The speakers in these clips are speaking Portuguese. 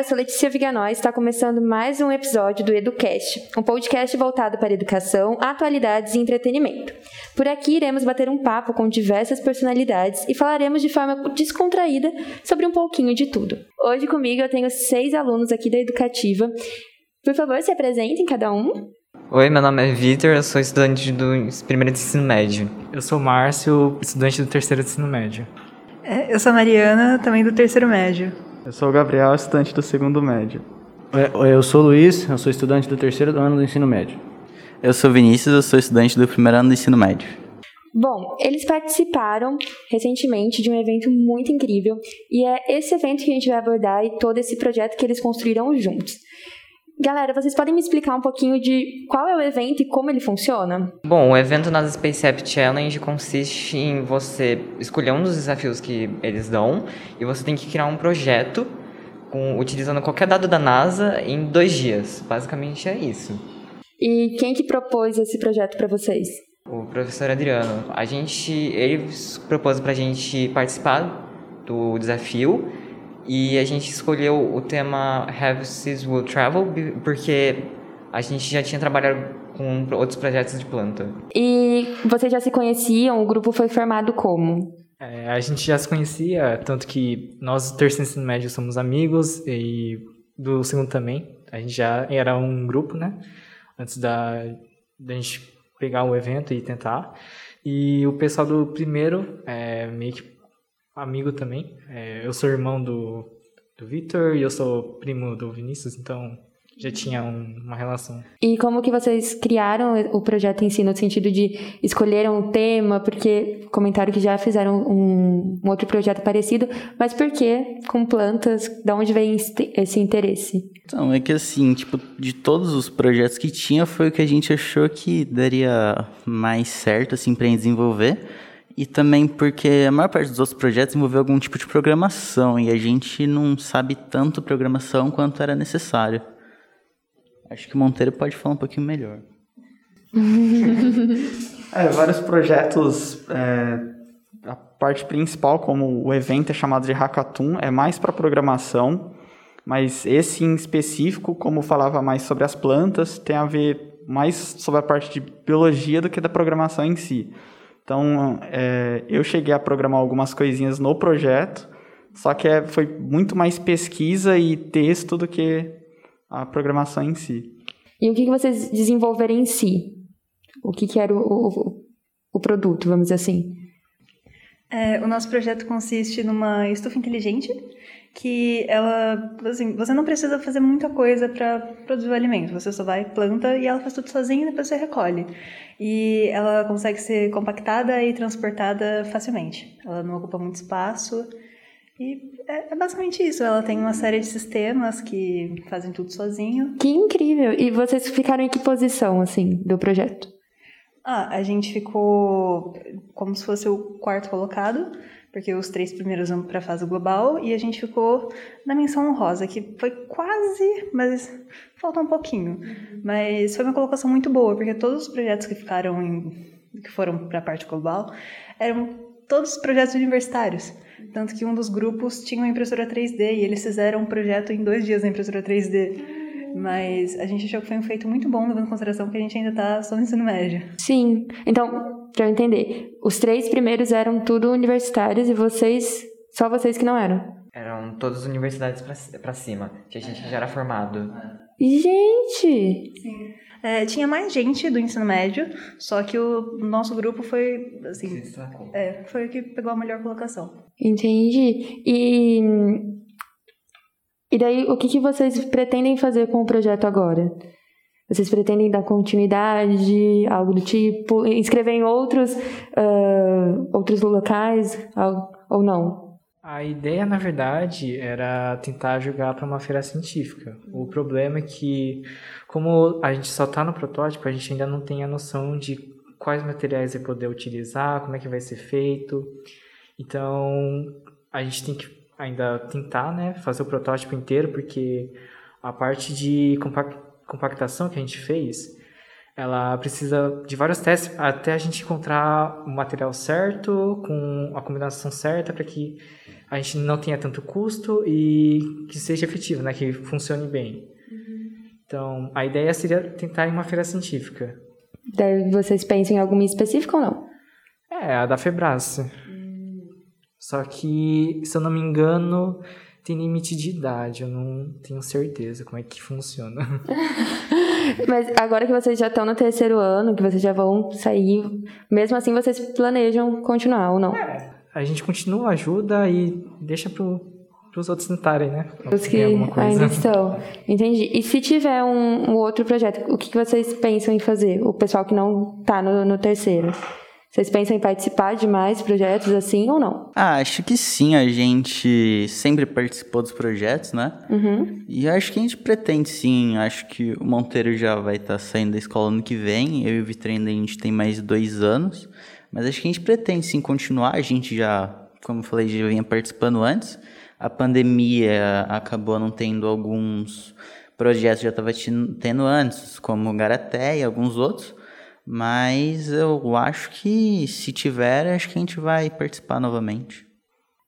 eu sou Letícia Viganóis e está começando mais um episódio do EduCast, um podcast voltado para educação, atualidades e entretenimento. Por aqui iremos bater um papo com diversas personalidades e falaremos de forma descontraída sobre um pouquinho de tudo. Hoje comigo eu tenho seis alunos aqui da Educativa. Por favor, se apresentem cada um. Oi, meu nome é Vitor, eu sou estudante do primeiro de ensino médio. Eu sou Márcio, estudante do terceiro de ensino médio. É, eu sou a Mariana, também do terceiro médio. Eu sou o Gabriel, estudante do segundo médio. Oi, eu sou o Luiz, eu sou estudante do terceiro ano do ensino médio. Eu sou Vinícius, eu sou estudante do primeiro ano do ensino médio. Bom, eles participaram recentemente de um evento muito incrível e é esse evento que a gente vai abordar e todo esse projeto que eles construíram juntos. Galera, vocês podem me explicar um pouquinho de qual é o evento e como ele funciona? Bom, o evento nas Space App Challenge consiste em você escolher um dos desafios que eles dão e você tem que criar um projeto com, utilizando qualquer dado da NASA em dois dias. Basicamente é isso. E quem que propôs esse projeto para vocês? O professor Adriano. A gente, ele propôs para a gente participar do desafio e a gente escolheu o tema Have Seas Will Travel porque a gente já tinha trabalhado com outros projetos de planta. E vocês já se conheciam? O grupo foi formado como? É, a gente já se conhecia, tanto que nós do terceiro ensino médio somos amigos e do segundo também. A gente já era um grupo, né? Antes da, da gente pegar o evento e tentar. E o pessoal do primeiro é meio que amigo também. É, eu sou irmão do, do Victor e eu sou primo do Vinícius, então já tinha um, uma relação. E como que vocês criaram o projeto em si, no sentido de escolheram um tema, porque comentaram que já fizeram um, um outro projeto parecido, mas por que com plantas? De onde vem esse interesse? Então, é que assim, tipo, de todos os projetos que tinha, foi o que a gente achou que daria mais certo, assim, para desenvolver. E também porque a maior parte dos outros projetos envolveu algum tipo de programação e a gente não sabe tanto programação quanto era necessário. Acho que o Monteiro pode falar um pouquinho melhor. é, vários projetos. É, a parte principal, como o evento é chamado de Hackathon, é mais para programação, mas esse em específico, como falava mais sobre as plantas, tem a ver mais sobre a parte de biologia do que da programação em si. Então, é, eu cheguei a programar algumas coisinhas no projeto, só que é, foi muito mais pesquisa e texto do que a programação em si. E o que, que vocês desenvolveram em si? O que, que era o, o, o produto, vamos dizer assim? É, o nosso projeto consiste numa estufa inteligente que ela, assim, você não precisa fazer muita coisa para produzir o alimento. Você só vai, planta e ela faz tudo sozinha e depois você recolhe. E ela consegue ser compactada e transportada facilmente. Ela não ocupa muito espaço. E é, é basicamente isso. Ela tem uma série de sistemas que fazem tudo sozinho. Que incrível! E vocês ficaram em que posição, assim, do projeto? Ah, a gente ficou como se fosse o quarto colocado porque os três primeiros vão para a fase global e a gente ficou na menção honrosa, que foi quase, mas falta um pouquinho. Mas foi uma colocação muito boa, porque todos os projetos que ficaram em, que foram para a parte global eram todos projetos universitários. Tanto que um dos grupos tinha uma impressora 3D e eles fizeram um projeto em dois dias na impressora 3D. Mas a gente achou que foi um feito muito bom, levando em consideração que a gente ainda está só no ensino médio. Sim. Então, para eu entender. Os três primeiros eram tudo universitários e vocês, só vocês que não eram. Eram todas universidades para cima, que a gente já era formado. Gente! Sim. É, tinha mais gente do ensino médio, só que o nosso grupo foi, assim, é, foi o que pegou a melhor colocação. Entendi. E, e daí, o que, que vocês pretendem fazer com o projeto agora? Vocês pretendem dar continuidade, algo do tipo, inscrever em outros, uh, outros locais, ou não? A ideia, na verdade, era tentar jogar para uma feira científica. O problema é que, como a gente só está no protótipo, a gente ainda não tem a noção de quais materiais vai poder utilizar, como é que vai ser feito. Então, a gente tem que ainda tentar né, fazer o protótipo inteiro, porque a parte de compactação que a gente fez, ela precisa de vários testes até a gente encontrar o material certo, com a combinação certa, para que a gente não tenha tanto custo e que seja efetivo, né? Que funcione bem. Então, a ideia seria tentar em uma feira científica. Vocês pensam em alguma específica ou não? É, a da Febrace. Só que, se eu não me engano, tem limite de idade. Eu não tenho certeza como é que funciona. Mas agora que vocês já estão no terceiro ano, que vocês já vão sair, mesmo assim vocês planejam continuar ou não? A gente continua, ajuda e deixa pro, pros outros tentarem, né? Os que ainda estão. Entendi. E se tiver um, um outro projeto, o que, vocês pensam em fazer? O pessoal que não tá no, no terceiro. Vocês pensam em participar de mais projetos assim ou não? Ah, acho que sim, a gente sempre participou dos projetos, né? Uhum. E acho que a gente pretende sim, acho que o Monteiro já vai estar saindo da escola ano que vem, eu e o Vitor ainda a gente tem mais dois anos, mas acho que a gente pretende sim continuar, a gente já, como eu falei, já vinha participando antes, a pandemia acabou não tendo alguns projetos que já estava tendo antes, como o Garaté e alguns outros, mas eu acho que se tiver, acho que a gente vai participar novamente.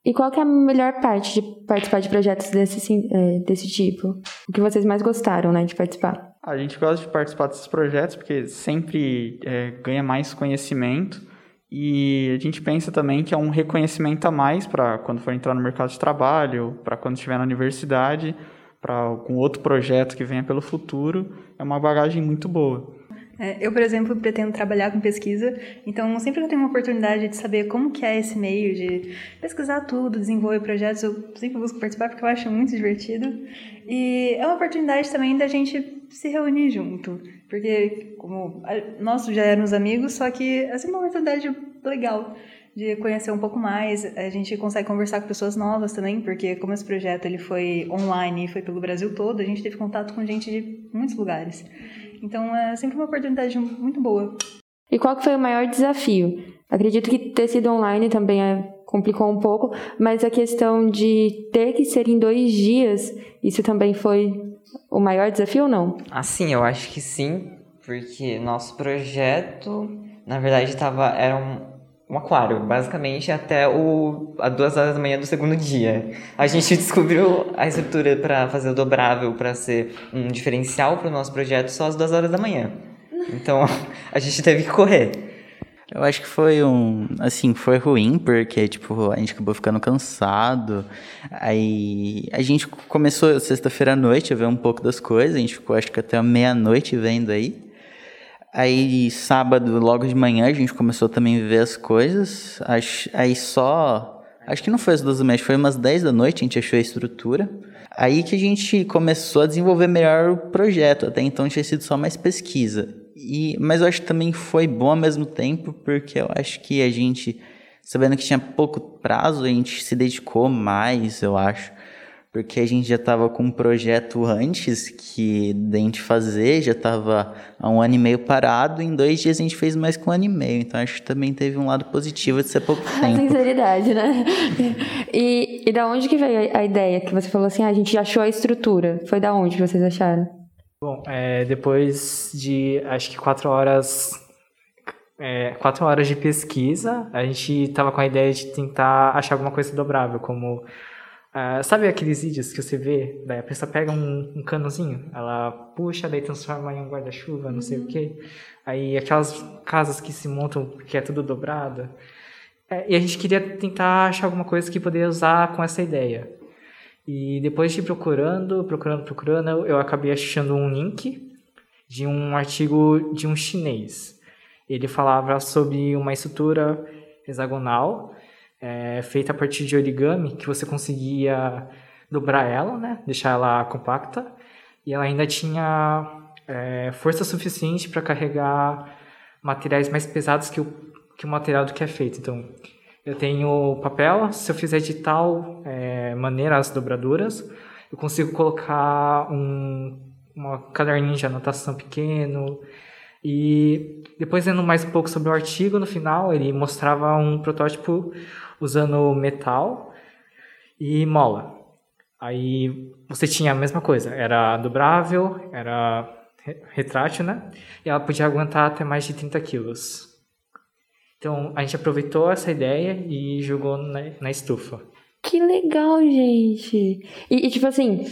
E qual que é a melhor parte de participar de projetos desse, é, desse tipo? O que vocês mais gostaram, né, de participar? A gente gosta de participar desses projetos porque sempre é, ganha mais conhecimento e a gente pensa também que é um reconhecimento a mais para quando for entrar no mercado de trabalho, para quando estiver na universidade, para algum outro projeto que venha pelo futuro. É uma bagagem muito boa. É, eu, por exemplo, pretendo trabalhar com pesquisa, então sempre que eu tenho uma oportunidade de saber como que é esse meio de pesquisar tudo, desenvolver projetos, eu sempre busco participar porque eu acho muito divertido. E é uma oportunidade também da gente se reunir junto, porque como nós já éramos amigos, só que é sempre uma oportunidade legal de conhecer um pouco mais. A gente consegue conversar com pessoas novas também, porque como esse projeto ele foi online e foi pelo Brasil todo, a gente teve contato com gente de muitos lugares. Então é sempre uma oportunidade muito boa. E qual que foi o maior desafio? Acredito que ter sido online também é, complicou um pouco, mas a questão de ter que ser em dois dias, isso também foi o maior desafio ou não? Assim, eu acho que sim, porque nosso projeto, na verdade, tava, era um, um aquário, basicamente até o, a duas horas da manhã do segundo dia. A gente descobriu a estrutura para fazer o dobrável, para ser um diferencial para o nosso projeto só às duas horas da manhã. Então, a gente teve que correr. Eu acho que foi um. Assim, foi ruim, porque, tipo, a gente acabou ficando cansado. Aí a gente começou sexta-feira à noite a ver um pouco das coisas. A gente ficou, acho que até meia-noite vendo aí. Aí, sábado, logo de manhã, a gente começou também a ver as coisas. Aí só. Acho que não foi às duas da foi umas 10 da noite, a gente achou a estrutura. Aí que a gente começou a desenvolver melhor o projeto. Até então tinha sido só mais pesquisa. E, mas eu acho que também foi bom ao mesmo tempo, porque eu acho que a gente, sabendo que tinha pouco prazo, a gente se dedicou mais, eu acho. Porque a gente já estava com um projeto antes que da gente fazer, já estava há um ano e meio parado, em dois dias a gente fez mais que um ano e meio. Então acho que também teve um lado positivo de ser pouco A tempo. sinceridade, né? E, e da onde que veio a a ideia? Que você falou assim, ah, a gente achou a estrutura. Foi da onde que vocês acharam? Bom, é, depois de acho que quatro horas, é, quatro horas de pesquisa, a gente tava com a ideia de tentar achar alguma coisa dobrável, como ah, sabe aqueles vídeos que você vê, daí a pessoa pega um, um canozinho, ela puxa, daí transforma em um guarda-chuva, não sei o quê. Aí aquelas casas que se montam que é tudo dobrado. É, e a gente queria tentar achar alguma coisa que poderia usar com essa ideia. E depois de procurando, procurando, procurando, eu acabei achando um link de um artigo de um chinês. Ele falava sobre uma estrutura hexagonal é, feita a partir de origami, que você conseguia dobrar ela, né? deixar ela compacta, e ela ainda tinha é, força suficiente para carregar materiais mais pesados que o, que o material do que é feito. Então, eu tenho papel, se eu fizer de tal é, maneira as dobraduras, eu consigo colocar um uma caderninho de anotação pequeno. E depois, lendo mais um pouco sobre o artigo, no final ele mostrava um protótipo usando metal e mola. Aí você tinha a mesma coisa, era dobrável, era re- retrátil, né? E ela podia aguentar até mais de 30 quilos. Então a gente aproveitou essa ideia e jogou na, na estufa. Que legal, gente. E, e, tipo assim,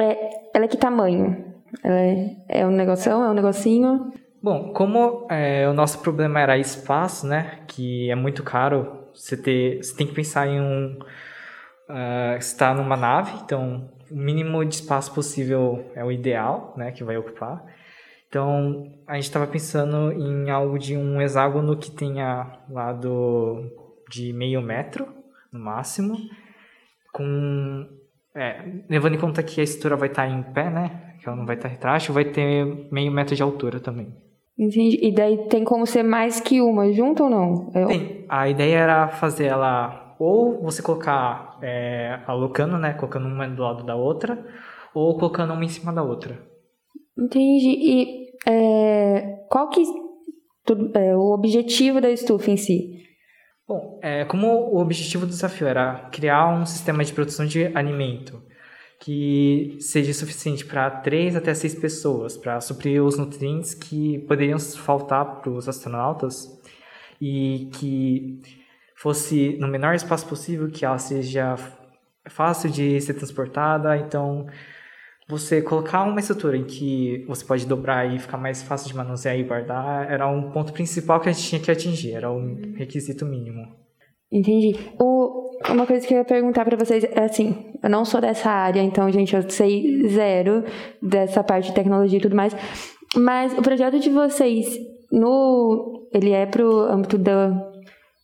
é, ela é que tamanho? É, é um negocinho, é um negocinho? Bom, como é, o nosso problema era espaço, né? Que é muito caro, você, ter, você tem que pensar em um... Uh, estar numa nave, então o mínimo de espaço possível é o ideal, né? Que vai ocupar. Então, a gente estava pensando em algo de um hexágono que tenha lado de meio metro, no máximo, com... É, levando em conta que a estrutura vai estar em pé, né? Que ela não vai estar retrátil, vai ter meio metro de altura também. Entendi. E daí tem como ser mais que uma junto ou não? Eu... Tem. A ideia era fazer ela ou você colocar é, alocando, né? Colocando uma do lado da outra, ou colocando uma em cima da outra. Entendi. E é, qual que é o objetivo da estufa em si? Bom, é, como o objetivo do desafio era criar um sistema de produção de alimento que seja suficiente para três até seis pessoas, para suprir os nutrientes que poderiam faltar para os astronautas e que fosse no menor espaço possível, que ela seja fácil de ser transportada, então você colocar uma estrutura em que você pode dobrar e ficar mais fácil de manusear e guardar era um ponto principal que a gente tinha que atingir, era um requisito mínimo. Entendi. O, uma coisa que eu ia perguntar para vocês é assim, eu não sou dessa área, então, gente, eu sei zero dessa parte de tecnologia e tudo mais, mas o projeto de vocês, no, ele é pro âmbito da,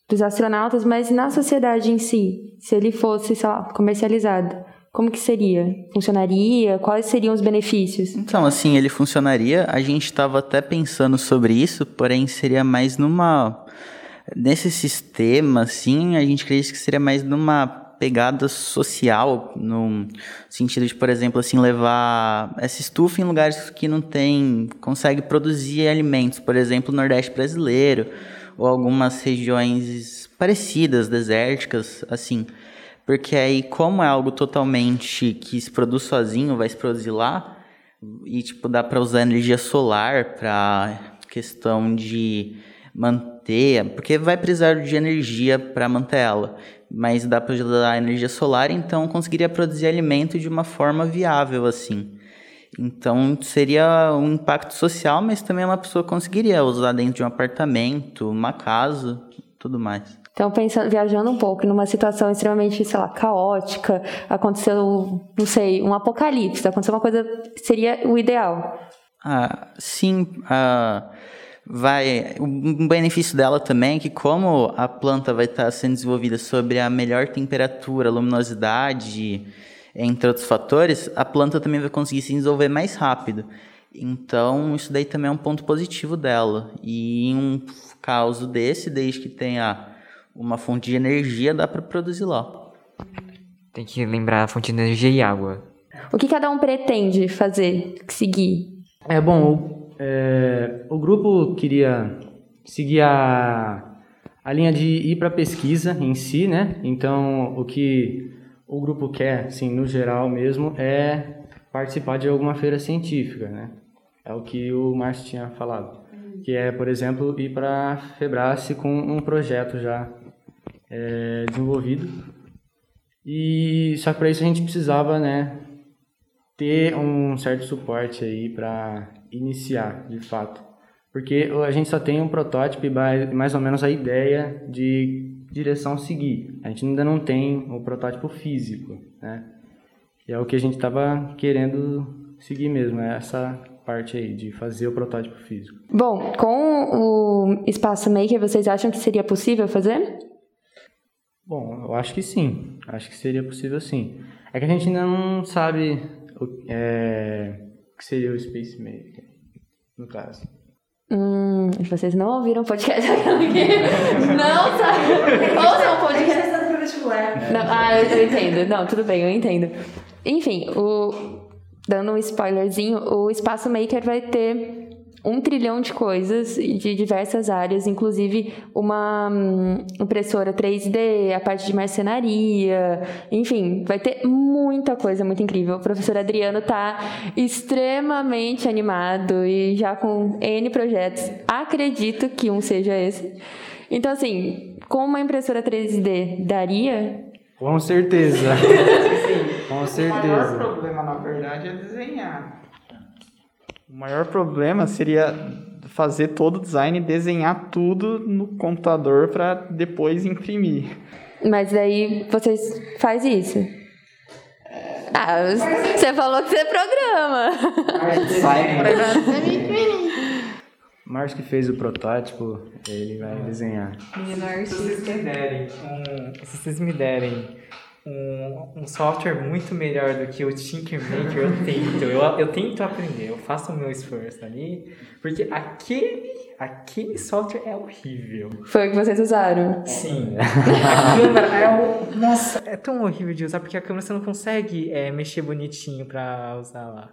dos astronautas, mas na sociedade em si, se ele fosse, sei lá, comercializado, como que seria? Funcionaria? Quais seriam os benefícios? Então, assim, ele funcionaria. A gente estava até pensando sobre isso, porém seria mais numa nesse sistema, assim, a gente acredita que seria mais numa pegada social, no sentido de, por exemplo, assim, levar essa estufa em lugares que não tem, consegue produzir alimentos, por exemplo, o Nordeste brasileiro, ou algumas regiões parecidas, desérticas, assim. Porque aí, como é algo totalmente que se produz sozinho, vai se produzir lá, e tipo, dá para usar energia solar para questão de manter, porque vai precisar de energia para manter ela, mas dá para usar energia solar, então conseguiria produzir alimento de uma forma viável assim. Então seria um impacto social, mas também uma pessoa conseguiria usar dentro de um apartamento, uma casa, tudo mais. Então, pensando, viajando um pouco numa situação extremamente, sei lá, caótica, aconteceu, não sei, um apocalipse, aconteceu uma coisa, seria o ideal. Ah, sim, ah, vai, um benefício dela também é que como a planta vai estar sendo desenvolvida sobre a melhor temperatura, luminosidade, entre outros fatores, a planta também vai conseguir se desenvolver mais rápido. Então, isso daí também é um ponto positivo dela. E em um caso desse, desde que tenha uma fonte de energia, dá para produzir lá. Tem que lembrar a fonte de energia e água. O que cada um pretende fazer, seguir? É bom, é, o grupo queria seguir a, a linha de ir para pesquisa em si, né? Então, o que o grupo quer, assim, no geral mesmo, é participar de alguma feira científica, né? É o que o Márcio tinha falado. Que é, por exemplo, ir para a Febrace com um projeto já é, desenvolvido. E só para isso a gente precisava, né, ter um certo suporte aí para iniciar, de fato. Porque a gente só tem um protótipo e mais ou menos a ideia de direção seguir. A gente ainda não tem o protótipo físico, né? E é o que a gente estava querendo seguir mesmo, é essa parte aí de fazer o protótipo físico. Bom, com o Espaço Maker, vocês acham que seria possível fazer? Bom, eu acho que sim. Acho que seria possível sim. É que a gente ainda não sabe o é, que seria o Space Maker, no caso. Hum, vocês não ouviram o podcast Não sabe? Ouçam o podcast. Não, ah, eu, eu entendo. Não, tudo bem, eu entendo. Enfim, o, dando um spoilerzinho, o Espaço Maker vai ter um trilhão de coisas de diversas áreas, inclusive uma hum, impressora 3D, a parte de marcenaria, enfim, vai ter muita coisa muito incrível. O professor Adriano está extremamente animado e já com N projetos. Acredito que um seja esse. Então, assim, com uma impressora 3D daria Com certeza. Com O maior certeza. problema, na verdade, é desenhar. O maior problema seria fazer todo o design e desenhar tudo no computador para depois imprimir. Mas aí vocês faz isso. Ah, você falou que você programa. Márcio que fez o protótipo, ele vai desenhar. Menino Se vocês me derem um, se vocês me derem um, um software muito melhor do que o Tinkermaker, eu tento. Eu, eu tento aprender, eu faço o meu esforço ali, porque aquele, aquele software é horrível. Foi o que vocês usaram. Sim. A câmera é um, Nossa, é tão horrível de usar porque a câmera você não consegue é, mexer bonitinho pra usar lá.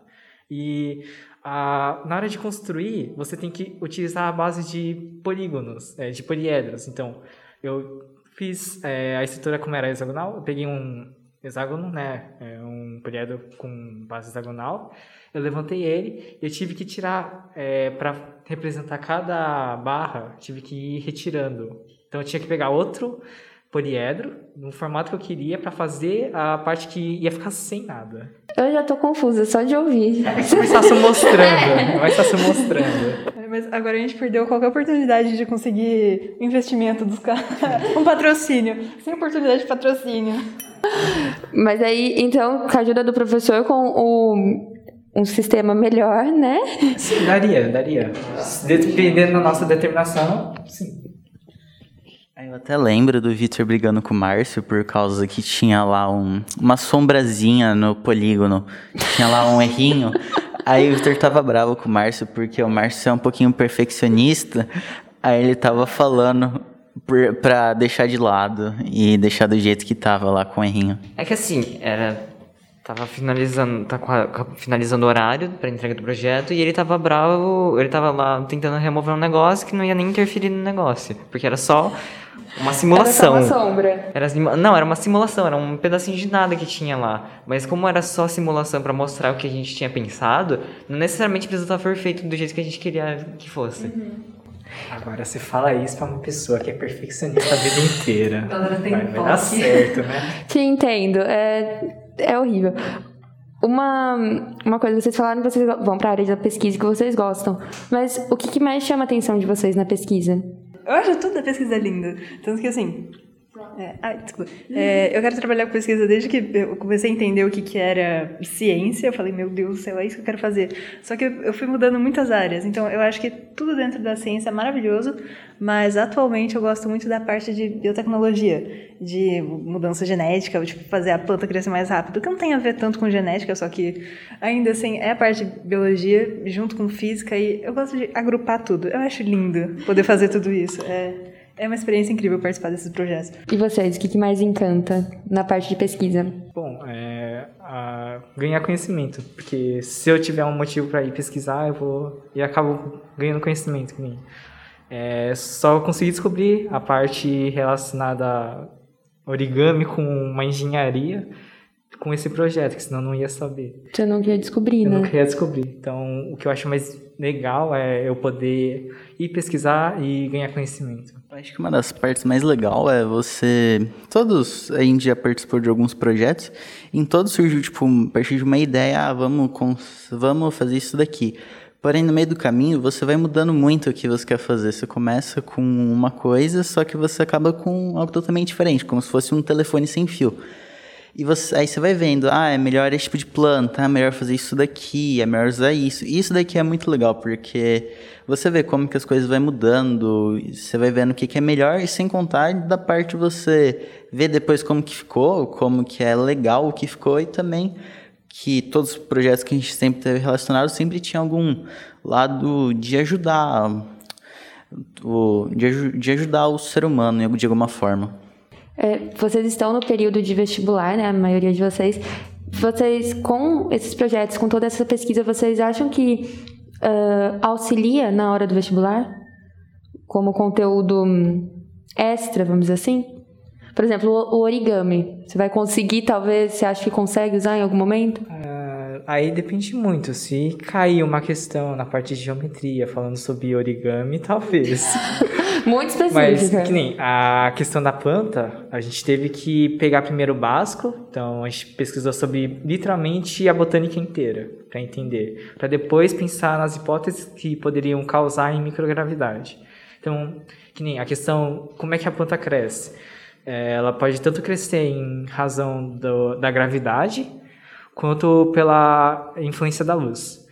E a, na hora de construir, você tem que utilizar a base de polígonos, é, de poliedros. Então, eu fiz é, a estrutura como era hexagonal, eu peguei um hexágono, né, é, um poliedro com base hexagonal, eu levantei ele, eu tive que tirar, é, para representar cada barra, tive que ir retirando. Então eu tinha que pegar outro poliedro, no formato que eu queria, para fazer a parte que ia ficar sem nada. Eu já tô confusa só de ouvir. É mais fácil mostrando, é mais fácil mostrando. É, Mas agora a gente perdeu qualquer oportunidade de conseguir investimento dos caras. um patrocínio. Sem oportunidade de patrocínio. Mas aí, então, com a ajuda do professor, com o, um sistema melhor, né? Sim, daria, daria. Dependendo da nossa determinação, sim. Eu até lembro do Victor brigando com o Márcio por causa que tinha lá um, uma sombrazinha no polígono. Tinha lá um errinho. Aí o Victor tava bravo com o Márcio porque o Márcio é um pouquinho perfeccionista. Aí ele tava falando por- pra deixar de lado e deixar do jeito que tava lá com o errinho. É que assim, era. Tava finalizando, tá finalizando o horário pra entrega do projeto e ele tava bravo, ele tava lá tentando remover um negócio que não ia nem interferir no negócio. Porque era só uma simulação. Era só uma sombra. Era não, era uma simulação, era um pedacinho de nada que tinha lá. Mas como era só simulação pra mostrar o que a gente tinha pensado, não necessariamente precisa estar perfeito do jeito que a gente queria que fosse. Agora você fala isso pra uma pessoa que é perfeccionista a vida inteira. Galera tem vai, vai dar certo, né? Te entendo. É, é horrível. Uma, uma coisa, vocês falaram que vocês vão para a área da pesquisa que vocês gostam. Mas o que, que mais chama a atenção de vocês na pesquisa? Eu acho tudo da pesquisa linda. Tanto que assim. É, desculpa. É, eu quero trabalhar com pesquisa desde que eu comecei a entender o que, que era ciência. Eu falei, meu Deus do céu, é isso que eu quero fazer. Só que eu, fui mudando muitas áreas. Então, eu acho que tudo dentro da ciência é maravilhoso, mas atualmente eu gosto muito da parte de biotecnologia, de mudança genética, tipo, fazer a planta crescer mais rápido, que não tem a ver tanto com genética, só que ainda assim é a parte de biologia junto com física e eu gosto de agrupar tudo. Eu acho lindo poder fazer tudo isso. É. É uma experiência incrível participar desses projetos. E vocês, o que, mais encanta na parte de pesquisa? Bom, é, a- ganhar conhecimento, porque se eu tiver um motivo para ir pesquisar, eu vou e acabo ganhando conhecimento. É, só consegui descobrir a parte relacionada a origami com uma engenharia com esse projeto, que senão eu não ia saber. Você não quer descobrir, Eu não né? queria descobrir. Então, o que eu acho mais legal é eu poder ir pesquisar e ganhar conhecimento. Eu Acho que uma das partes mais legais é você. Todos a gente já participou de alguns projetos, em todos surgiu, tipo, a partir de uma ideia, ah, vamos, cons- vamos fazer isso daqui. Porém, no meio do caminho, você vai mudando muito o que você quer fazer. Você começa com uma coisa, só que você acaba com algo totalmente diferente, como se fosse um telefone sem fio. E você, aí você vai vendo, ah, é melhor esse tipo de planta, é melhor fazer isso daqui, é melhor usar isso. E isso daqui é muito legal, porque você vê como que as coisas vão mudando, você vai vendo o que, que é melhor, e sem contar da parte você ver depois como que ficou, como que é legal o que ficou, e também que todos os projetos que a gente sempre teve relacionados sempre tinha algum lado de ajudar, de, de ajudar o ser humano de alguma forma. É, vocês estão no período de vestibular, né? A maioria de vocês. Vocês, com esses projetos, com toda essa pesquisa, vocês acham que ah, auxilia na hora do vestibular? Como conteúdo hum, extra, vamos dizer assim? Por exemplo, o origami. Você vai conseguir, talvez, você acha que consegue usar em algum momento? Ah, aí depende muito. Se cair uma questão na parte de geometria falando sobre origami, talvez. Muito Mas, específica. que nem a questão da planta, a gente teve que pegar primeiro o básico, então a gente pesquisou sobre literalmente a botânica inteira, para entender, para depois pensar nas hipóteses que poderiam causar em microgravidade. Então, que nem a questão, como é que a planta cresce? É, ela pode tanto crescer em razão do- da gravidade, quanto pela influência da luz.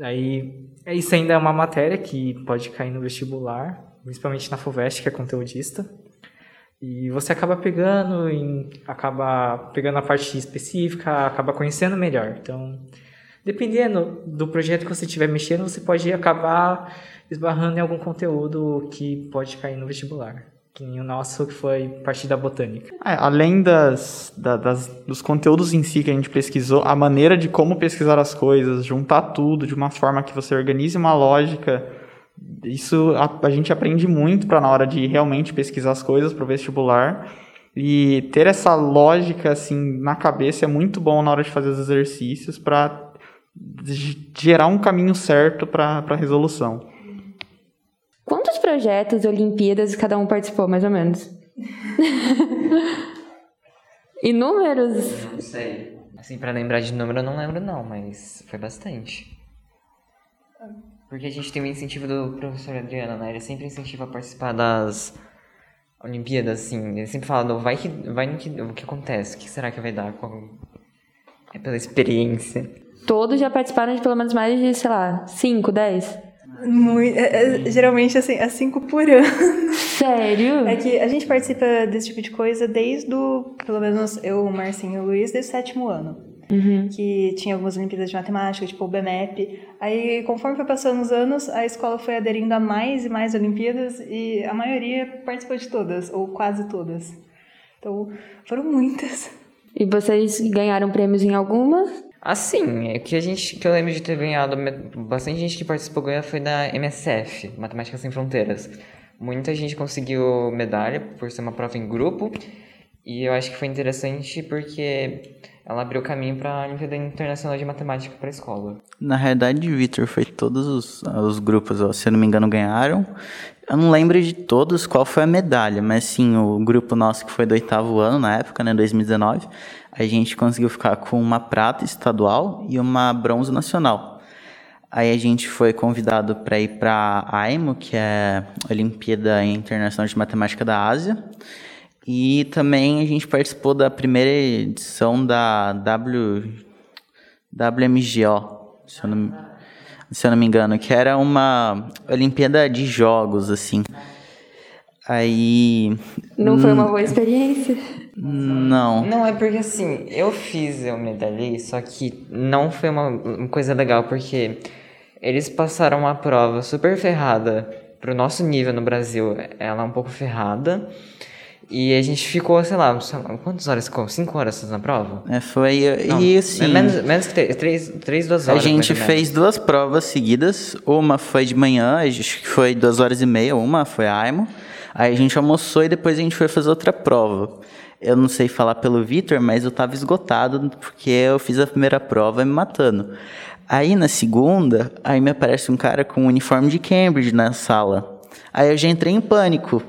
Aí, isso ainda é uma matéria que pode cair no vestibular, principalmente na FUVEST, que é conteudista. E você acaba pegando, em, acaba pegando a parte específica, acaba conhecendo melhor. Então, dependendo do projeto que você estiver mexendo, você pode acabar esbarrando em algum conteúdo que pode cair no vestibular. Que nem o nosso, que foi parte da botânica. É, além das, da- das- dos conteúdos em si que a gente pesquisou, a maneira de como pesquisar as coisas, juntar tudo de uma forma que você organize uma lógica, isso a, a gente aprende muito para na hora de realmente pesquisar as coisas para o vestibular. E ter essa lógica assim na cabeça é muito bom na hora de fazer os exercícios para gerar um caminho certo para a resolução. Quantos projetos, Olimpíadas, cada um participou, mais ou menos? Inúmeros? Não sei. Assim, pra lembrar de número eu não lembro não, mas foi bastante. Porque a gente tem o incentivo do professor Adriano, né? Ele sempre incentiva a participar das Olimpíadas, assim. Ele sempre fala, "Não, vai que vai no que, o que acontece, o que será que vai dar? Qual- É pela experiência. Todos já participaram de pelo menos mais de, sei lá, 5, 10? Mui- é- é- geralmente, assim, é cinco por ano. Sério? É que a gente participa desse tipo de coisa desde o, pelo menos eu, o Marcinho e o Luiz, desde o sétimo ano. Que tinha algumas Olimpíadas de Matemática, tipo o BMEP. Aí, conforme foi passando os anos, a escola foi aderindo a mais e mais Olimpíadas e a maioria participou de todas, ou quase todas. Então, foram muitas. E vocês ganharam prêmios em algumas? Assim, é que a gente que eu lembro de ter ganhado, bastante gente que participou ganhou foi da MSF, Matemática Sem Fronteiras. Muita gente conseguiu medalha por ser uma prova em grupo, e eu acho que foi interessante porque ela abriu caminho para a Olimpíada Internacional de Matemática para a escola. Na realidade, Vitor, foi todos os, os grupos, ó, se eu não me engano, ganharam. Eu não lembro de todos qual foi a medalha, mas sim, o grupo nosso que foi do oitavo ano, na época, né, 2019, a gente conseguiu ficar com uma prata estadual e uma bronze nacional. Aí a gente foi convidado para ir para a AIMO, que é a Olimpíada Internacional de Matemática da Ásia. E também a gente participou da primeira edição da W, WMGO, se eu, não, se eu não me engano, que era uma Olimpíada de Jogos, assim. Aí. Não foi uma boa experiência? Não. Não, é porque assim, eu fiz, eu medalhei, só que não foi uma, uma coisa legal, porque eles passaram uma prova super ferrada pro nosso nível no Brasil, ela é um pouco ferrada. E a gente ficou, sei lá, quantas horas ficou? Cinco horas na prova? É, foi. Não, e assim. Menos, menos que três, três, duas A horas. gente ou menos. fez duas provas seguidas. Uma foi de manhã, acho que foi duas horas e meia. Uma foi a AIMO. Aí a gente almoçou e depois a gente foi fazer outra prova. Eu não sei falar pelo Vitor, mas eu tava esgotado porque eu fiz a primeira prova me matando. Aí na segunda, aí me aparece um cara com um uniforme de Cambridge na sala. Aí eu já entrei em pânico.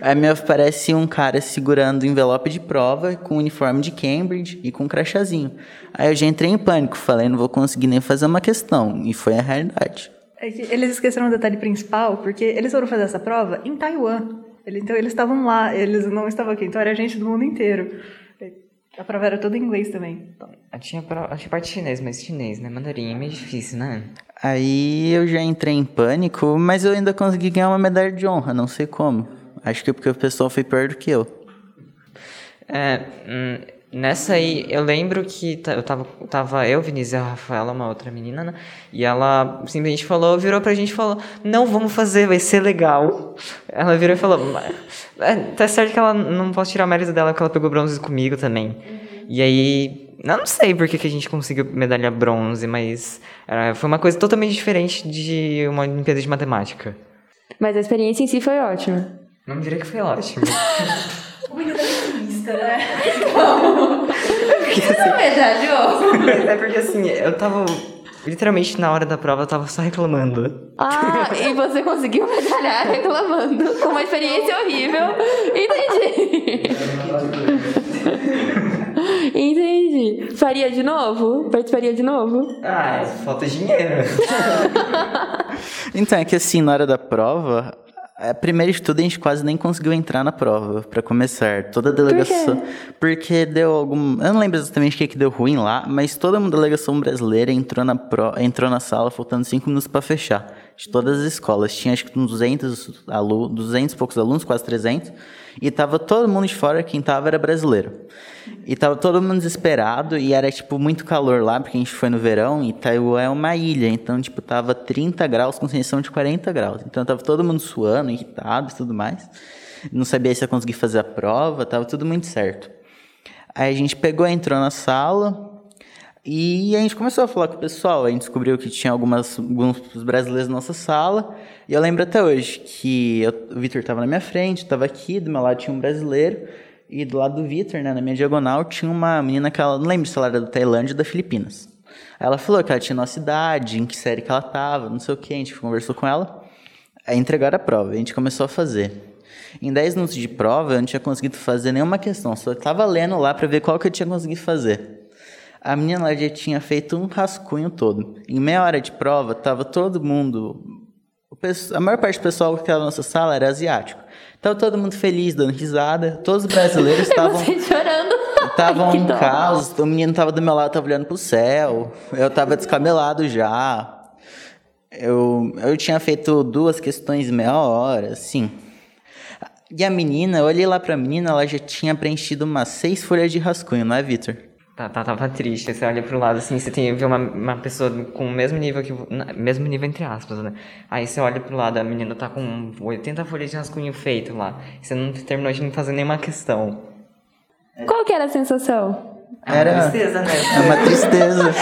Aí me aparece um cara segurando o envelope de prova com o uniforme de Cambridge e com um crachazinho. Aí eu já entrei em pânico, falei, não vou conseguir nem fazer uma questão. E foi a realidade. É que eles esqueceram o detalhe principal, porque eles foram fazer essa prova em Taiwan. Então eles estavam lá, eles não estavam aqui. Então era gente do mundo inteiro. A prova era toda em inglês também. Então, tinha, tinha parte chinês, mas chinês, né? Mandarim é meio difícil, né? Aí eu já entrei em pânico, mas eu ainda consegui ganhar uma medalha de honra, não sei como. Acho que é porque o pessoal foi pior do que eu. É, hum, nessa aí, eu lembro que eu tava, tava eu, Vinícius e a Rafaela, uma outra menina, né? E ela simplesmente falou, virou pra gente e falou, não, vamos fazer, vai ser legal. Ela virou e falou, "Mas, é, tá certo que ela não posso tirar o mérito dela, porque ela pegou bronze comigo também. E aí, eu não sei por que, a gente conseguiu medalha bronze, mas é, foi uma coisa totalmente diferente de uma Olimpíada de Matemática. Mas a experiência em si foi ótima. Não diria que foi ótimo. Medalhou. Mas é porque assim, eu tava. Literalmente, na hora da prova, eu tava só reclamando. Ah, e você conseguiu medalhar reclamando com uma experiência horrível. Entendi. Entendi. Faria de novo? Participaria de novo? Ah, falta dinheiro. Então, é que assim, na hora da prova, é, primeiro de tudo, a gente quase nem conseguiu entrar na prova, pra começar. Toda a delegação. Porque deu algum. Eu não lembro exatamente o que, que deu ruim lá, mas toda uma delegação brasileira entrou na, pro... entrou na sala faltando cinco minutos pra fechar. De todas as escolas. Tinha acho que uns 200, alu... 200 e poucos alunos, quase 300. E tava todo mundo de fora, quem tava era brasileiro. E tava todo mundo desesperado e era, tipo, muito calor lá, porque a gente foi no verão e Taiwan é uma ilha. Então, tipo, tava 30 graus com sensação de 40 graus. Então tava todo mundo suando, irritado e tudo mais. Não sabia se ia conseguir fazer a prova, tava tudo muito certo. Aí a gente pegou, entrou na sala e a gente começou a falar com o pessoal. A gente descobriu que tinha algumas, alguns brasileiros na nossa sala. E eu lembro até hoje que eu- o Vitor estava na minha frente, estava aqui, do meu lado tinha um brasileiro. E do lado do Vitor, né, na minha diagonal, tinha uma menina que ela, não lembro se ela era da Tailândia ou da Filipinas. Aí ela falou que ela tinha nossa idade, em que série que ela estava, não sei o que, a gente conversou com ela. Aí entregaram a prova, a gente começou a fazer. Em 10 minutos de prova, eu não tinha conseguido fazer nenhuma questão, só estava lendo lá para ver qual que eu tinha conseguido fazer. A menina lá já tinha feito um rascunho todo. Em meia hora de prova, tava todo mundo. o A maior parte do pessoal que estava na nossa sala era asiático. Tava todo mundo feliz, dando risada. Todos os brasileiros estavam. Chorando. Um dó. caos, o menino tava do meu lado, tava olhando pro céu. Eu tava descabelado já. Eu, eu tinha feito duas questões em meia hora, assim. E a menina, eu olhei lá pra menina, ela já tinha preenchido umas seis folhas de rascunho, não é, Vitor? Tá, tá, tava triste. Você olha pro lado assim, você tem vê uma, uma pessoa com o mesmo nível que. Mesmo nível entre aspas, né? Aí você olha pro lado, a menina tá com 80 folhas de rascunho feito lá. Você não terminou de fazer nenhuma questão. Qual que era a sensação? Era- É uma tristeza, né? É uma tristeza.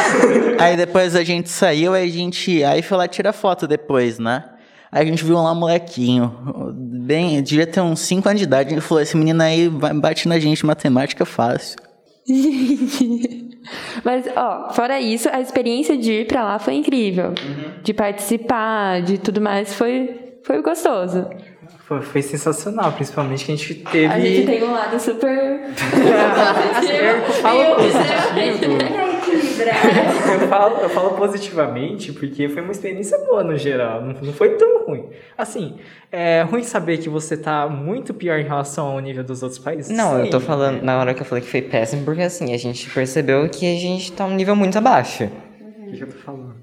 aí depois a gente saiu, aí a gente. Aí foi lá tirar foto depois, né? Aí a gente viu lá um molequinho, bem, devia ter uns 5 anos de idade, ele falou, esse menino aí vai- bate na gente, matemática fácil. Gente. Mas, ó, fora isso, a experiência de ir pra lá foi incrível. De participar, de tudo mais, foi, foi gostoso. Foi, foi sensacional, principalmente que a gente teve. A gente tem um lado super. Eu falo positivo. Eu falo, eu falo positivamente porque foi uma experiência boa no geral, não, não foi tão ruim. Assim, é ruim saber que você tá muito pior em relação ao nível dos outros países. Não, eu tô Sim. falando na hora que eu falei que foi péssimo, porque assim, a gente percebeu que a gente tá um nível muito abaixo. O que que eu tô falando?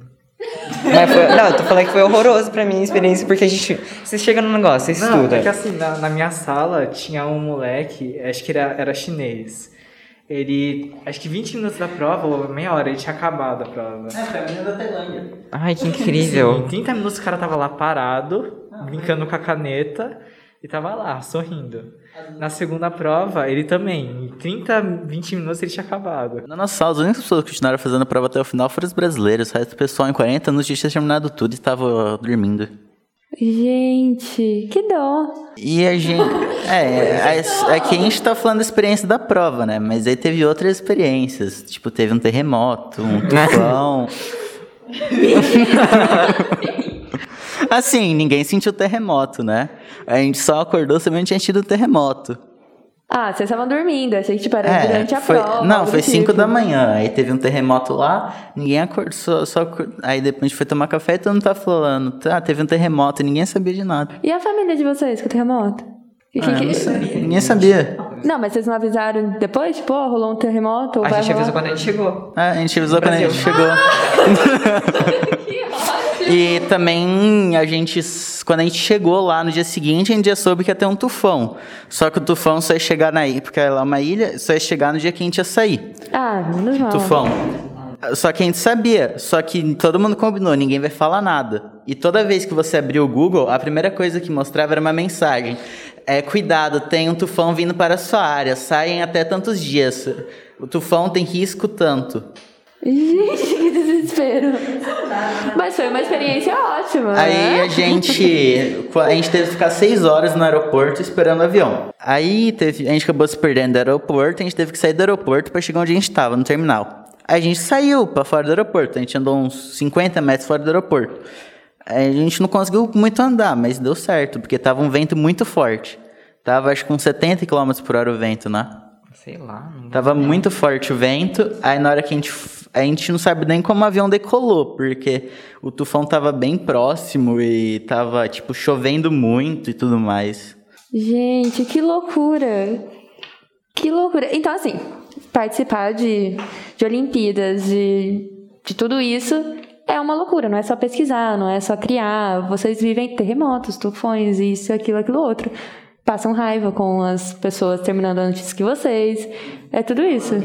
Mas foi, não, eu tô falando que foi horroroso pra mim a experiência, porque a gente. Você chega num negócio, você Não, estuda. é que assim, na, na minha sala tinha um moleque, acho que era, era chinês. Ele, acho que 20 minutos da prova, ou meia hora, ele tinha acabado a prova. É, foi a menina da Tailândia. Ai, que Sim, incrível. em 30 minutos o cara tava lá parado, brincando com a caneta, e tava lá, sorrindo. Na segunda prova, ele também, em 30, 20 minutos ele tinha acabado. Na nossa sala, as únicas pessoas que continuaram fazendo a prova até o final foram os brasileiros. O resto do pessoal em 40 anos tinha terminado tudo e estava dormindo. Gente, que dó. E a gente. É, é, aqui a gente tá falando da experiência da prova, né? Mas aí teve outras experiências. Tipo, teve um terremoto, um tufão. assim, ninguém sentiu terremoto, né? A gente só acordou sabendo que tinha tido um terremoto. Ah, vocês estavam dormindo. Achei que tipo, era É, durante a foi, prova. não, foi do 5 tipo. da manhã. Aí teve um terremoto lá, ninguém acordou, só, só Aí depois a gente foi tomar café e todo mundo tá falando, tá, teve um terremoto e ninguém sabia de nada. E a família de vocês com o terremoto? E Ah, que- que- sabia, ninguém sabia. Não, mas vocês não avisaram depois? Tipo, ó, rolou um terremoto? Ou A vai gente avisou rolar? quando a gente chegou. Ah, a gente avisou quando a gente chegou. E também a gente, quando a gente chegou lá no dia seguinte, a gente já soube que ia ter um tufão. Só que o tufão só ia chegar na ilha, porque ela é uma ilha, só ia chegar no dia que a gente ia sair. Ah, menos mal. Tufão. Só que a gente sabia, só que todo mundo combinou, ninguém vai falar nada. E toda vez que você abriu o Google, a primeira coisa que mostrava era uma mensagem. É, cuidado, tem um tufão vindo para a sua área, saem até tantos dias. O tufão tem risco tanto. Gente, que desespero. Mas foi uma experiência ótima. Aí né? a gente, a gente teve que ficar seis horas no aeroporto esperando o avião. Aí teve, a gente acabou se perdendo do aeroporto, a gente teve que sair do aeroporto para chegar onde a gente estava, no terminal. a gente saiu para fora do aeroporto. A gente andou uns 50 metros fora do aeroporto. A gente não conseguiu muito andar, mas deu certo, porque tava um vento muito forte. Tava acho que com 70 km por hora o vento, né? Sei lá. Não Tava muito forte o vento, aí na hora que a gente. A gente não sabe nem como o avião decolou, porque o tufão tava bem próximo e tava, tipo, chovendo muito e tudo mais. Gente, que loucura! Que loucura! Então, assim, participar de, de Olimpíadas, de, de tudo isso, é uma loucura. Não é só pesquisar, não é só criar. Vocês vivem terremotos, tufões, isso, aquilo, aquilo outro. Passam raiva com as pessoas terminando antes que vocês. É tudo isso.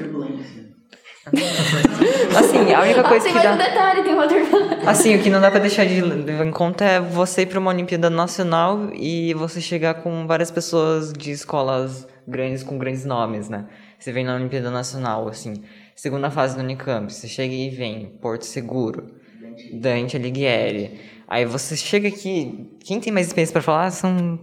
Assim, a única coisa tem que dá... um detalhe, tem uma turbulência. Assim, o que não dá pra deixar de levar em conta é você ir pra uma Olimpíada Nacional e você chegar com várias pessoas de escolas grandes com grandes nomes, né? Você vem na Olimpíada Nacional, assim, segunda fase do Unicamp, você chega e vem, Porto Seguro, Dante Alighieri. Aí você chega aqui, quem tem mais experiência pra falar são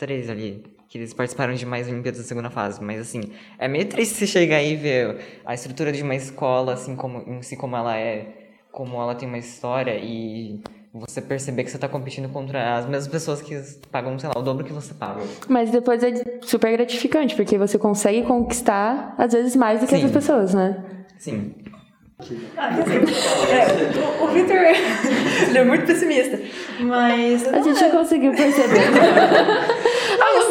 três ali, que eles participaram de mais Olimpíadas da segunda fase. Mas assim, é meio triste você chegar aí e ver a estrutura de uma escola, assim, como, em si como ela é, como ela tem uma história e você perceber que você tá competindo contra as mesmas pessoas que pagam, sei lá, o dobro que você paga. Mas depois é super gratificante, porque você consegue conquistar, às vezes, mais do que Sim. essas pessoas, né? Sim. É, o, o Victor, ele é muito pessimista, mas... A gente já conseguiu perceber.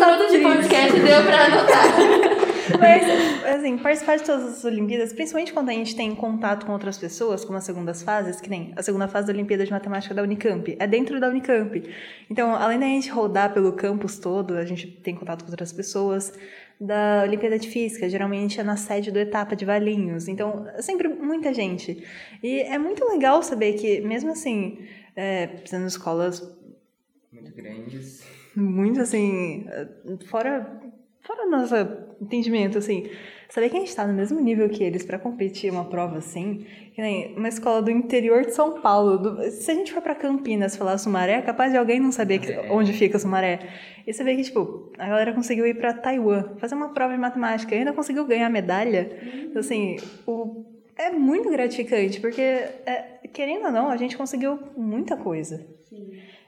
Ah, um minuto de podcast deu pra anotar. Mas, assim, participar de todas as Olimpíadas, principalmente quando a gente tem contato com outras pessoas, como as segundas fases, que nem a segunda fase da Olimpíada de Matemática da Unicamp, é dentro da Unicamp. Então, além da gente rodar pelo campus todo, a gente tem contato com outras pessoas. Da Olimpíada de Física, geralmente é na sede do Etapa de Valinhos. Então, é sempre muita gente. E é muito legal saber que, mesmo assim, é, sendo escolas Muito grandes. Muito assim, fora fora nosso entendimento, assim, saber que a gente tá no mesmo nível que eles para competir uma prova assim, que nem uma escola do interior de São Paulo, do- se a gente for para Campinas falar Sumaré, é capaz de alguém não saber que- onde fica Sumaré. E você vê que, tipo, a galera conseguiu ir para Taiwan, fazer uma prova de matemática, e ainda conseguiu ganhar medalha. Então, assim, o, é muito gratificante, porque, é, querendo ou não, a gente conseguiu muita coisa.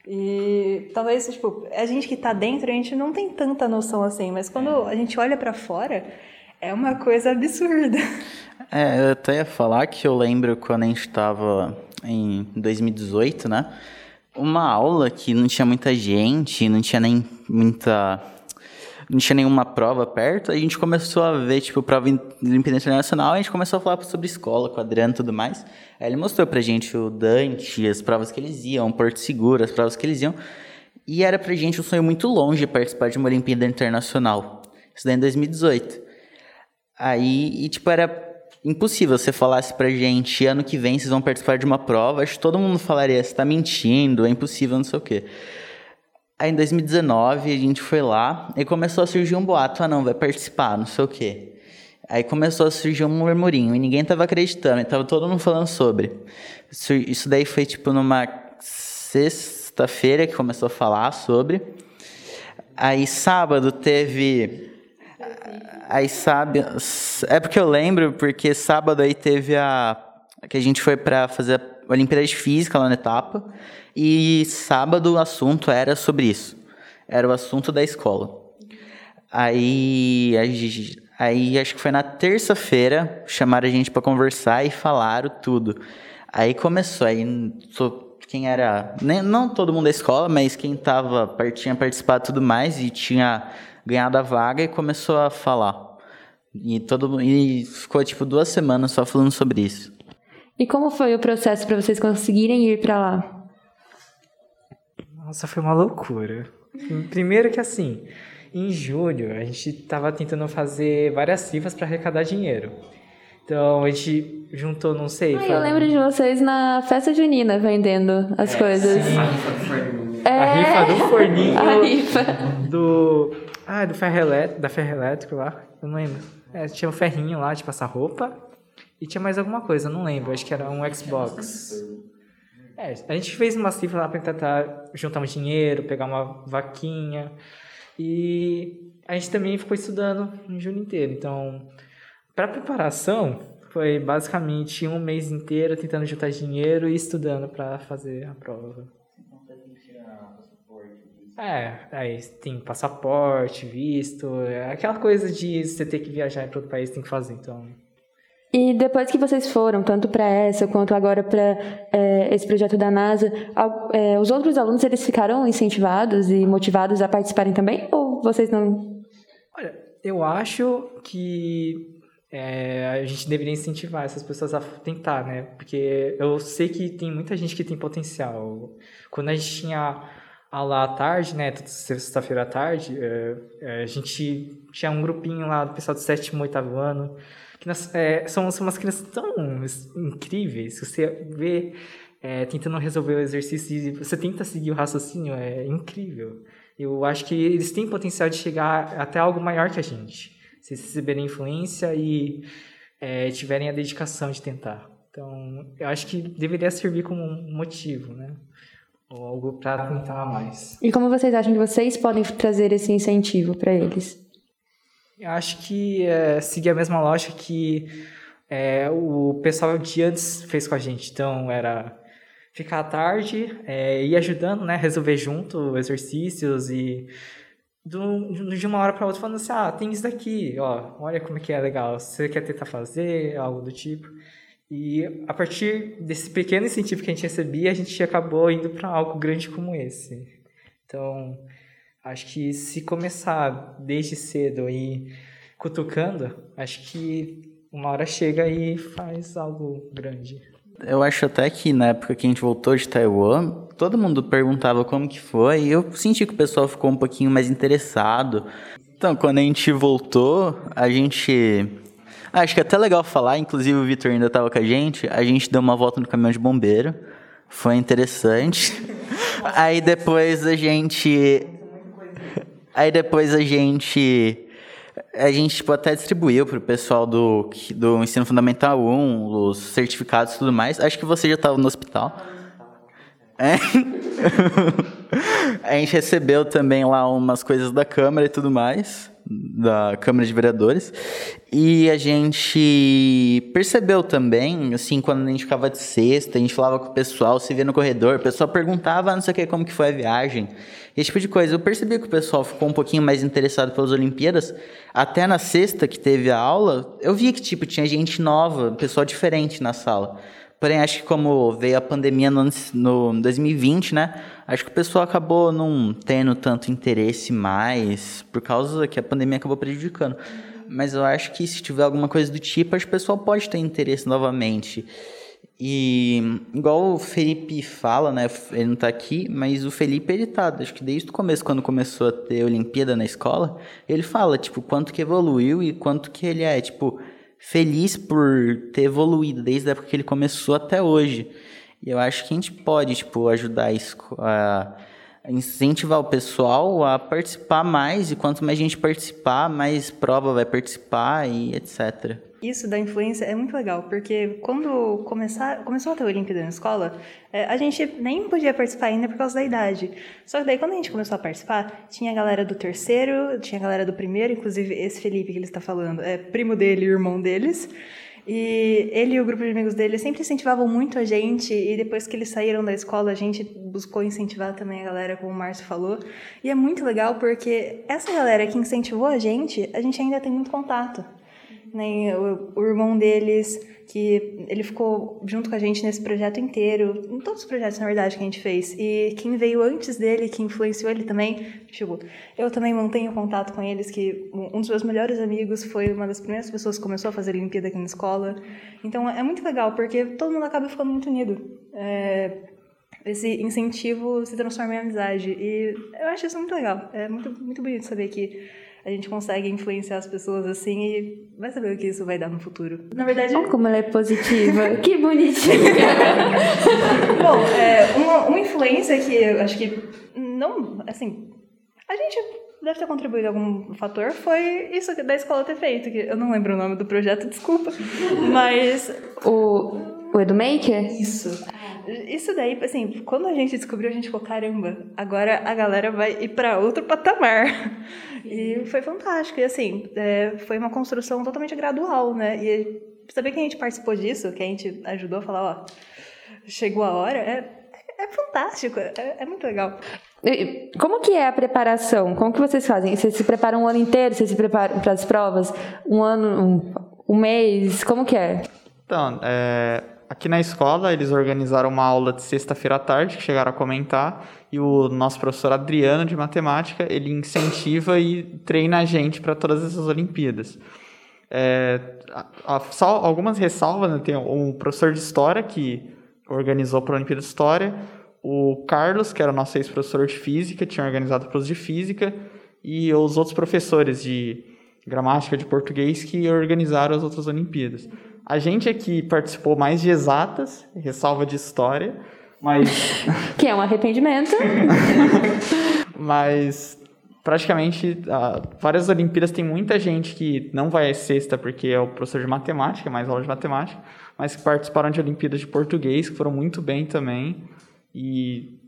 E talvez, tipo, a gente que tá dentro, a gente não tem tanta noção assim, mas quando a gente olha pra fora, é uma coisa absurda. É, eu até ia falar que eu lembro quando a gente estava em 2018, né? Uma aula que não tinha muita gente, não tinha nem muita. Não tinha nenhuma prova perto, a gente começou a ver, tipo, prova em Olimpíada Internacional, a gente começou a falar sobre escola, com o Adriano e tudo mais. Aí ele mostrou pra gente o Dante, as provas que eles iam, Porto Seguro, as provas que eles iam. E era pra gente um sonho muito longe participar de uma Olimpíada Internacional. Isso daí em 2018. Aí, e, tipo, era impossível você falasse pra gente, ano que vem vocês vão participar de uma prova, acho que todo mundo falaria, você tá mentindo, é impossível, não sei o quê. Aí em 2019 a gente foi lá e começou a surgir um boato, ah não, vai participar, não sei o quê. Aí começou a surgir um murmurinho e ninguém tava acreditando, tava todo mundo falando sobre. Isso, daí foi tipo numa sexta-feira que começou a falar sobre. Aí sábado teve Aí sabe, é porque eu lembro, porque sábado aí teve a que a gente foi pra fazer a Olimpíada de Física lá na etapa e sábado o assunto era sobre isso. Era o assunto da escola. Aí, aí acho que foi na terça-feira chamaram a gente pra conversar e falaram tudo. Aí começou, aí quem era, nem, não todo mundo da escola, mas quem tava, tinha participado tudo mais e tinha ganhado a vaga e começou a falar. E todo e ficou tipo duas semanas só falando sobre isso. E como foi o processo para vocês conseguirem ir para lá? Nossa, foi uma loucura. Primeiro que assim, em julho a gente tava tentando fazer várias cifras para arrecadar dinheiro. Então a gente juntou, não sei. Ah, foi- eu lembro de vocês na festa junina vendendo as coisas. A rifa do forninho. A rifa. do. Ah, do ferro elétrico, da ferro elétrico lá. Eu não lembro. É, tinha um ferrinho lá de passar roupa. E tinha mais alguma coisa, não lembro. Acho que era um Xbox. É, a gente fez uma cifra lá pra tentar juntar um dinheiro, pegar uma vaquinha. E a gente também ficou estudando em julho inteiro. Então, para preparação, Foi basicamente um mês inteiro tentando juntar dinheiro e estudando para fazer a prova. É, aí tem passaporte, visto, é aquela coisa de você ter que viajar para outro país tem que fazer, então. E depois que vocês foram, tanto para essa quanto agora para é, esse projeto da NASA, é, os outros alunos eles ficaram incentivados e motivados a participarem também? Ou vocês não? Olha, eu acho que é, a gente deveria incentivar essas pessoas a tentar, né? Porque eu sei que tem muita gente que tem potencial. Quando a gente tinha aula à tarde, né, sexta-feira à tarde, é, é, a gente tinha um grupinho lá do pessoal do sétimo, oitavo ano, que nós, é, são, são umas crianças tão incríveis, você vê é, tentando resolver o exercício e você tenta seguir o raciocínio, é incrível. Eu acho que eles têm potencial de chegar até algo maior que a gente, se receberem influência e é, tiverem a dedicação de tentar. Então, eu acho que deveria servir como um motivo, né? Ou algo para tentar mais. E como vocês acham que vocês podem trazer esse incentivo para eles? Eu acho que é, seguir a mesma lógica que é, o pessoal de antes fez com a gente. Então, era ficar à tarde, é, ir ajudando, né, resolver junto exercícios e do, de uma hora para outra falando assim, ah, tem isso daqui, ó, olha como é que é legal, você quer tentar fazer, algo do tipo. E a partir desse pequeno incentivo que a gente recebia, a gente acabou indo para algo grande como esse. Então, acho que se começar desde cedo e cutucando, acho que uma hora chega e faz algo grande. Eu acho até que na época que a gente voltou de Taiwan, todo mundo perguntava como que foi, e eu senti que o pessoal ficou um pouquinho mais interessado. Então, quando a gente voltou, a gente ah, acho que é até legal falar, inclusive o Vitor ainda estava com a gente, a gente deu uma volta no caminhão de bombeiro, foi interessante. Aí depois a gente... Aí depois a gente... A gente tipo, até distribuiu para o pessoal do, do Ensino Fundamental 1, os certificados e tudo mais. Acho que você já estava no hospital. É. a gente recebeu também lá umas coisas da Câmara e tudo mais da Câmara de Vereadores. E a gente percebeu também, assim, quando a gente ficava de sexta, a gente falava com o pessoal, se via no corredor, o pessoal perguntava, ah, não sei o que, como que foi a viagem. Esse tipo de coisa. Eu percebi que o pessoal ficou um pouquinho mais interessado pelas Olimpíadas. Até na sexta que teve a aula, eu via que, tipo, tinha gente nova, pessoal diferente na sala. Porém, acho que como veio a pandemia no, no 2020, né? Acho que o pessoal acabou não tendo tanto interesse mais, por causa que a pandemia acabou prejudicando. Mas eu acho que se tiver alguma coisa do tipo, acho que o pessoal pode ter interesse novamente. E igual o Felipe fala, né? Ele não tá aqui, mas o Felipe ele tá, acho que desde o começo, quando começou a ter Olimpíada na escola, ele fala, tipo, quanto que evoluiu e quanto que ele é, tipo, feliz por ter evoluído desde a época que ele começou até hoje. E eu acho que a gente pode, tipo, ajudar a, a incentivar o pessoal a participar mais, e quanto mais gente participar, mais prova vai participar e etc. Isso da influência é muito legal, porque quando começar, começou a ter Olimpíada na escola, é, a gente nem podia participar ainda por causa da idade. Só que daí, quando a gente começou a participar, tinha a galera do terceiro, tinha a galera do primeiro, inclusive esse Felipe que ele está falando é primo dele e irmão deles. E ele e o grupo de amigos dele sempre incentivavam muito a gente, e depois que eles saíram da escola, a gente buscou incentivar também a galera, como o Márcio falou. E é muito legal porque essa galera que incentivou a gente, a gente ainda tem muito contato nem o, o, irmão deles, que ele ficou junto com a gente nesse projeto inteiro, em todos os projetos, na verdade, que a gente fez. E quem veio antes dele, que influenciou ele também, tipo, eu também mantenho contato com eles, que um dos meus melhores amigos foi uma das primeiras pessoas que começou a fazer Olimpíada aqui na escola. Então é muito legal, porque todo mundo acaba ficando muito unido. É, esse incentivo se transforma em amizade. E eu acho isso muito legal. É muito, muito bonito saber que a gente consegue influenciar as pessoas assim e vai saber o que isso vai dar no futuro. Na verdade. Olha como ela é positiva. que bonitinha. Bom, é, uma, uma influência que eu acho que não. Assim, a gente deve ter contribuído algum fator foi isso da escola ter feito, que eu não lembro o nome do projeto, desculpa. Mas. O. O EduMaker? Isso. Isso daí, assim, quando a gente descobriu, a gente ficou, caramba, agora a galera vai ir para outro patamar. E foi fantástico. E assim, é, foi uma construção totalmente gradual, né? E saber que a gente participou disso, que a gente ajudou a falar, ó, chegou a hora, é, é fantástico, é, é muito legal. Como que é a preparação? Como que vocês fazem? Vocês se preparam um ano inteiro? Vocês se preparam para as provas? Um ano, um, um mês? Como que é? Então, é, aqui na escola eles organizaram uma aula de sexta-feira à tarde, que chegaram a comentar, e o nosso professor Adriano de matemática, ele incentiva e treina a gente para todas essas Olimpíadas. É, a, a, só algumas ressalvas, né? tem um professor de História que organizou para a Olimpíada de História, o Carlos, que era o nosso ex-professor de Física, tinha organizado para os de Física, e os outros professores de gramática, de português, que organizaram as outras Olimpíadas. A gente aqui participou mais de exatas, ressalva de história, mas. que é um arrependimento. mas praticamente uh, várias Olimpíadas tem muita gente que não vai à sexta porque é o professor de matemática, mais aula de matemática, mas que participaram de Olimpíadas de português, que foram muito bem também. E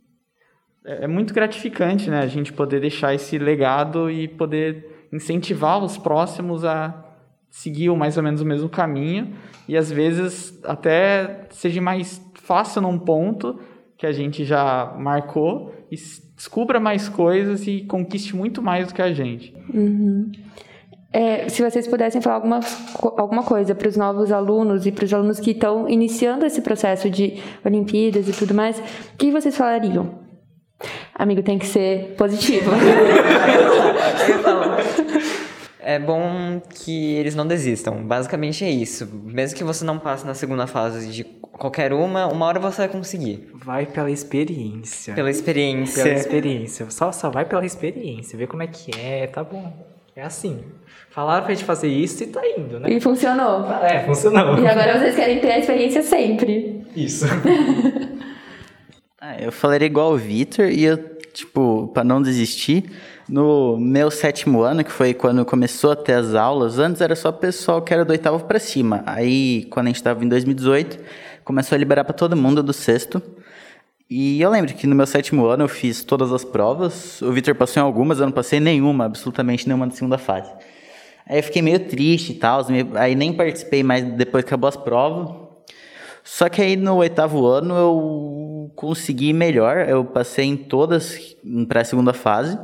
é, é muito gratificante, né, a gente poder deixar esse legado e poder incentivar os próximos a seguir mais ou menos o mesmo caminho e às vezes até seja mais fácil num ponto que a gente já marcou e descubra mais coisas e conquiste muito mais do que a gente. Uhum. É, se vocês pudessem falar alguma, alguma coisa para os novos alunos e para os alunos que estão iniciando esse processo de Olimpíadas e tudo mais, o que vocês falariam? Amigo, tem que ser positivo. É bom que eles não desistam. Basicamente é isso. Mesmo que você não passe na segunda fase de qualquer uma, uma hora você vai conseguir. Vai pela experiência. Pela experiência. Pela experiência. Só, só vai pela experiência. Vê como é que é, tá bom. É assim. Falaram pra gente fazer isso e tá indo, né? E funcionou. É, funcionou. E agora vocês querem ter a experiência sempre. Isso. ah, eu falaria igual o Vitor e eu, tipo, pra não desistir, no meu sétimo ano, que foi quando começou a ter as aulas, antes era só pessoal que era do oitavo para cima. Aí, quando a gente estava em 2018, começou a liberar para todo mundo do sexto. E eu lembro que no meu sétimo ano eu fiz todas as provas. O Vitor passou em algumas, eu não passei nenhuma, absolutamente nenhuma da segunda fase. Aí eu fiquei meio triste e tal, aí nem participei mais depois que acabou as provas. Só que aí no oitavo ano eu consegui melhor, eu passei em todas para a segunda fase.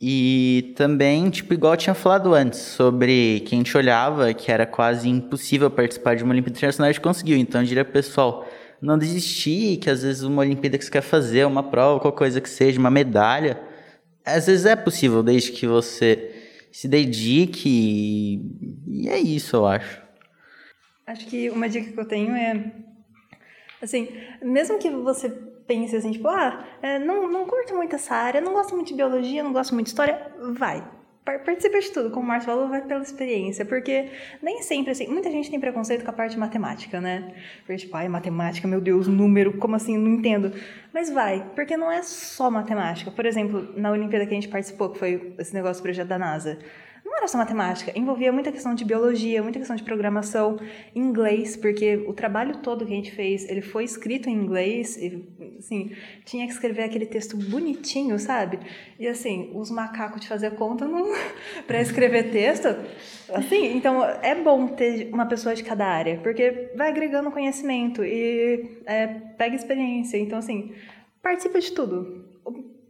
E também, tipo, igual eu tinha falado antes, sobre que a gente olhava que era quase impossível participar de uma Olimpíada Internacional, a gente conseguiu. Então, eu diria pessoal, não desistir, que às vezes uma Olimpíada que você quer fazer, uma prova, qualquer coisa que seja, uma medalha, às vezes é possível, desde que você se dedique. E é isso, eu acho. Acho que uma dica que eu tenho é, assim, mesmo que você pense assim, tipo, ah, é, não, não curto muito essa área, não gosto muito de biologia, não gosto muito de história, vai. Participa de tudo, como o Márcio falou, vai pela experiência, porque nem sempre, assim, muita gente tem preconceito com a parte matemática, né? Porque, tipo, ai, matemática, meu Deus, número, como assim, não entendo. Mas vai, porque não é só matemática. Por exemplo, na Olimpíada que a gente participou, que foi esse negócio do projeto da NASA, não era só matemática, envolvia muita questão de biologia, muita questão de programação, inglês, porque o trabalho todo que a gente fez, ele foi escrito em inglês, e, assim, tinha que escrever aquele texto bonitinho, sabe? E assim, os macacos de fazer conta para escrever texto, assim, então é bom ter uma pessoa de cada área, porque vai agregando conhecimento e é, pega experiência, então assim, participa de tudo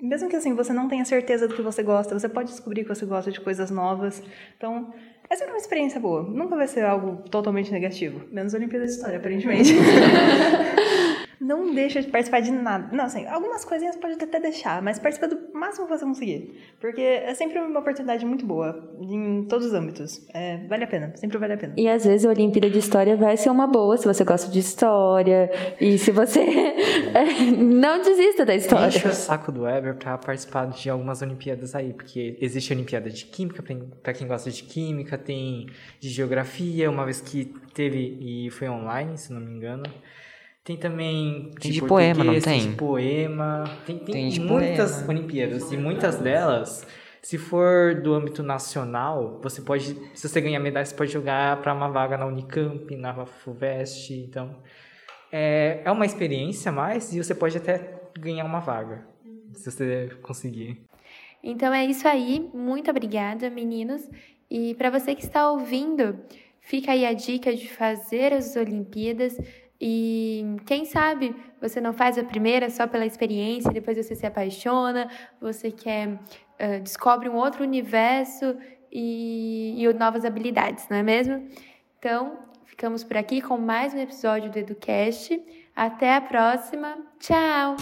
mesmo que assim você não tenha certeza do que você gosta, você pode descobrir que você gosta de coisas novas. Então, é sempre uma experiência boa. Nunca vai ser algo totalmente negativo. Menos a Olimpíada de História, aparentemente. não deixa de participar de nada. Não, assim, algumas coisinhas pode até deixar, mas participa do máximo que você conseguir. Porque é sempre uma oportunidade muito boa, em todos os âmbitos. É, vale a pena, sempre vale a pena. E às vezes a Olimpíada de História vai ser uma boa se você gosta de história. E se você. não desista da história. Enche o saco do Weber pra participar de algumas Olimpíadas aí, porque existe a Olimpíada de Química, para quem gosta de Química, tem de Geografia, uma vez que teve e foi online, se não me engano. Tem também tem de, de poema, não tem? Tem de poema. Tem, tem, tem de muitas poema. Olimpíadas. E muitas delas, se for do âmbito nacional, você pode, se você ganhar medalha, você pode jogar para uma vaga na Unicamp, na FUVEST. Então, é, é uma experiência mais e você pode até ganhar uma vaga, se você conseguir. Então é isso aí. Muito obrigada, meninos. E para você que está ouvindo, Fica aí a dica de fazer as Olimpíadas e quem sabe você não faz a primeira só pela experiência, depois você se apaixona, você quer uh, descobre um outro universo e, e novas habilidades, não é mesmo? Então, ficamos por aqui com mais um episódio do EduCast. Até a próxima. Tchau!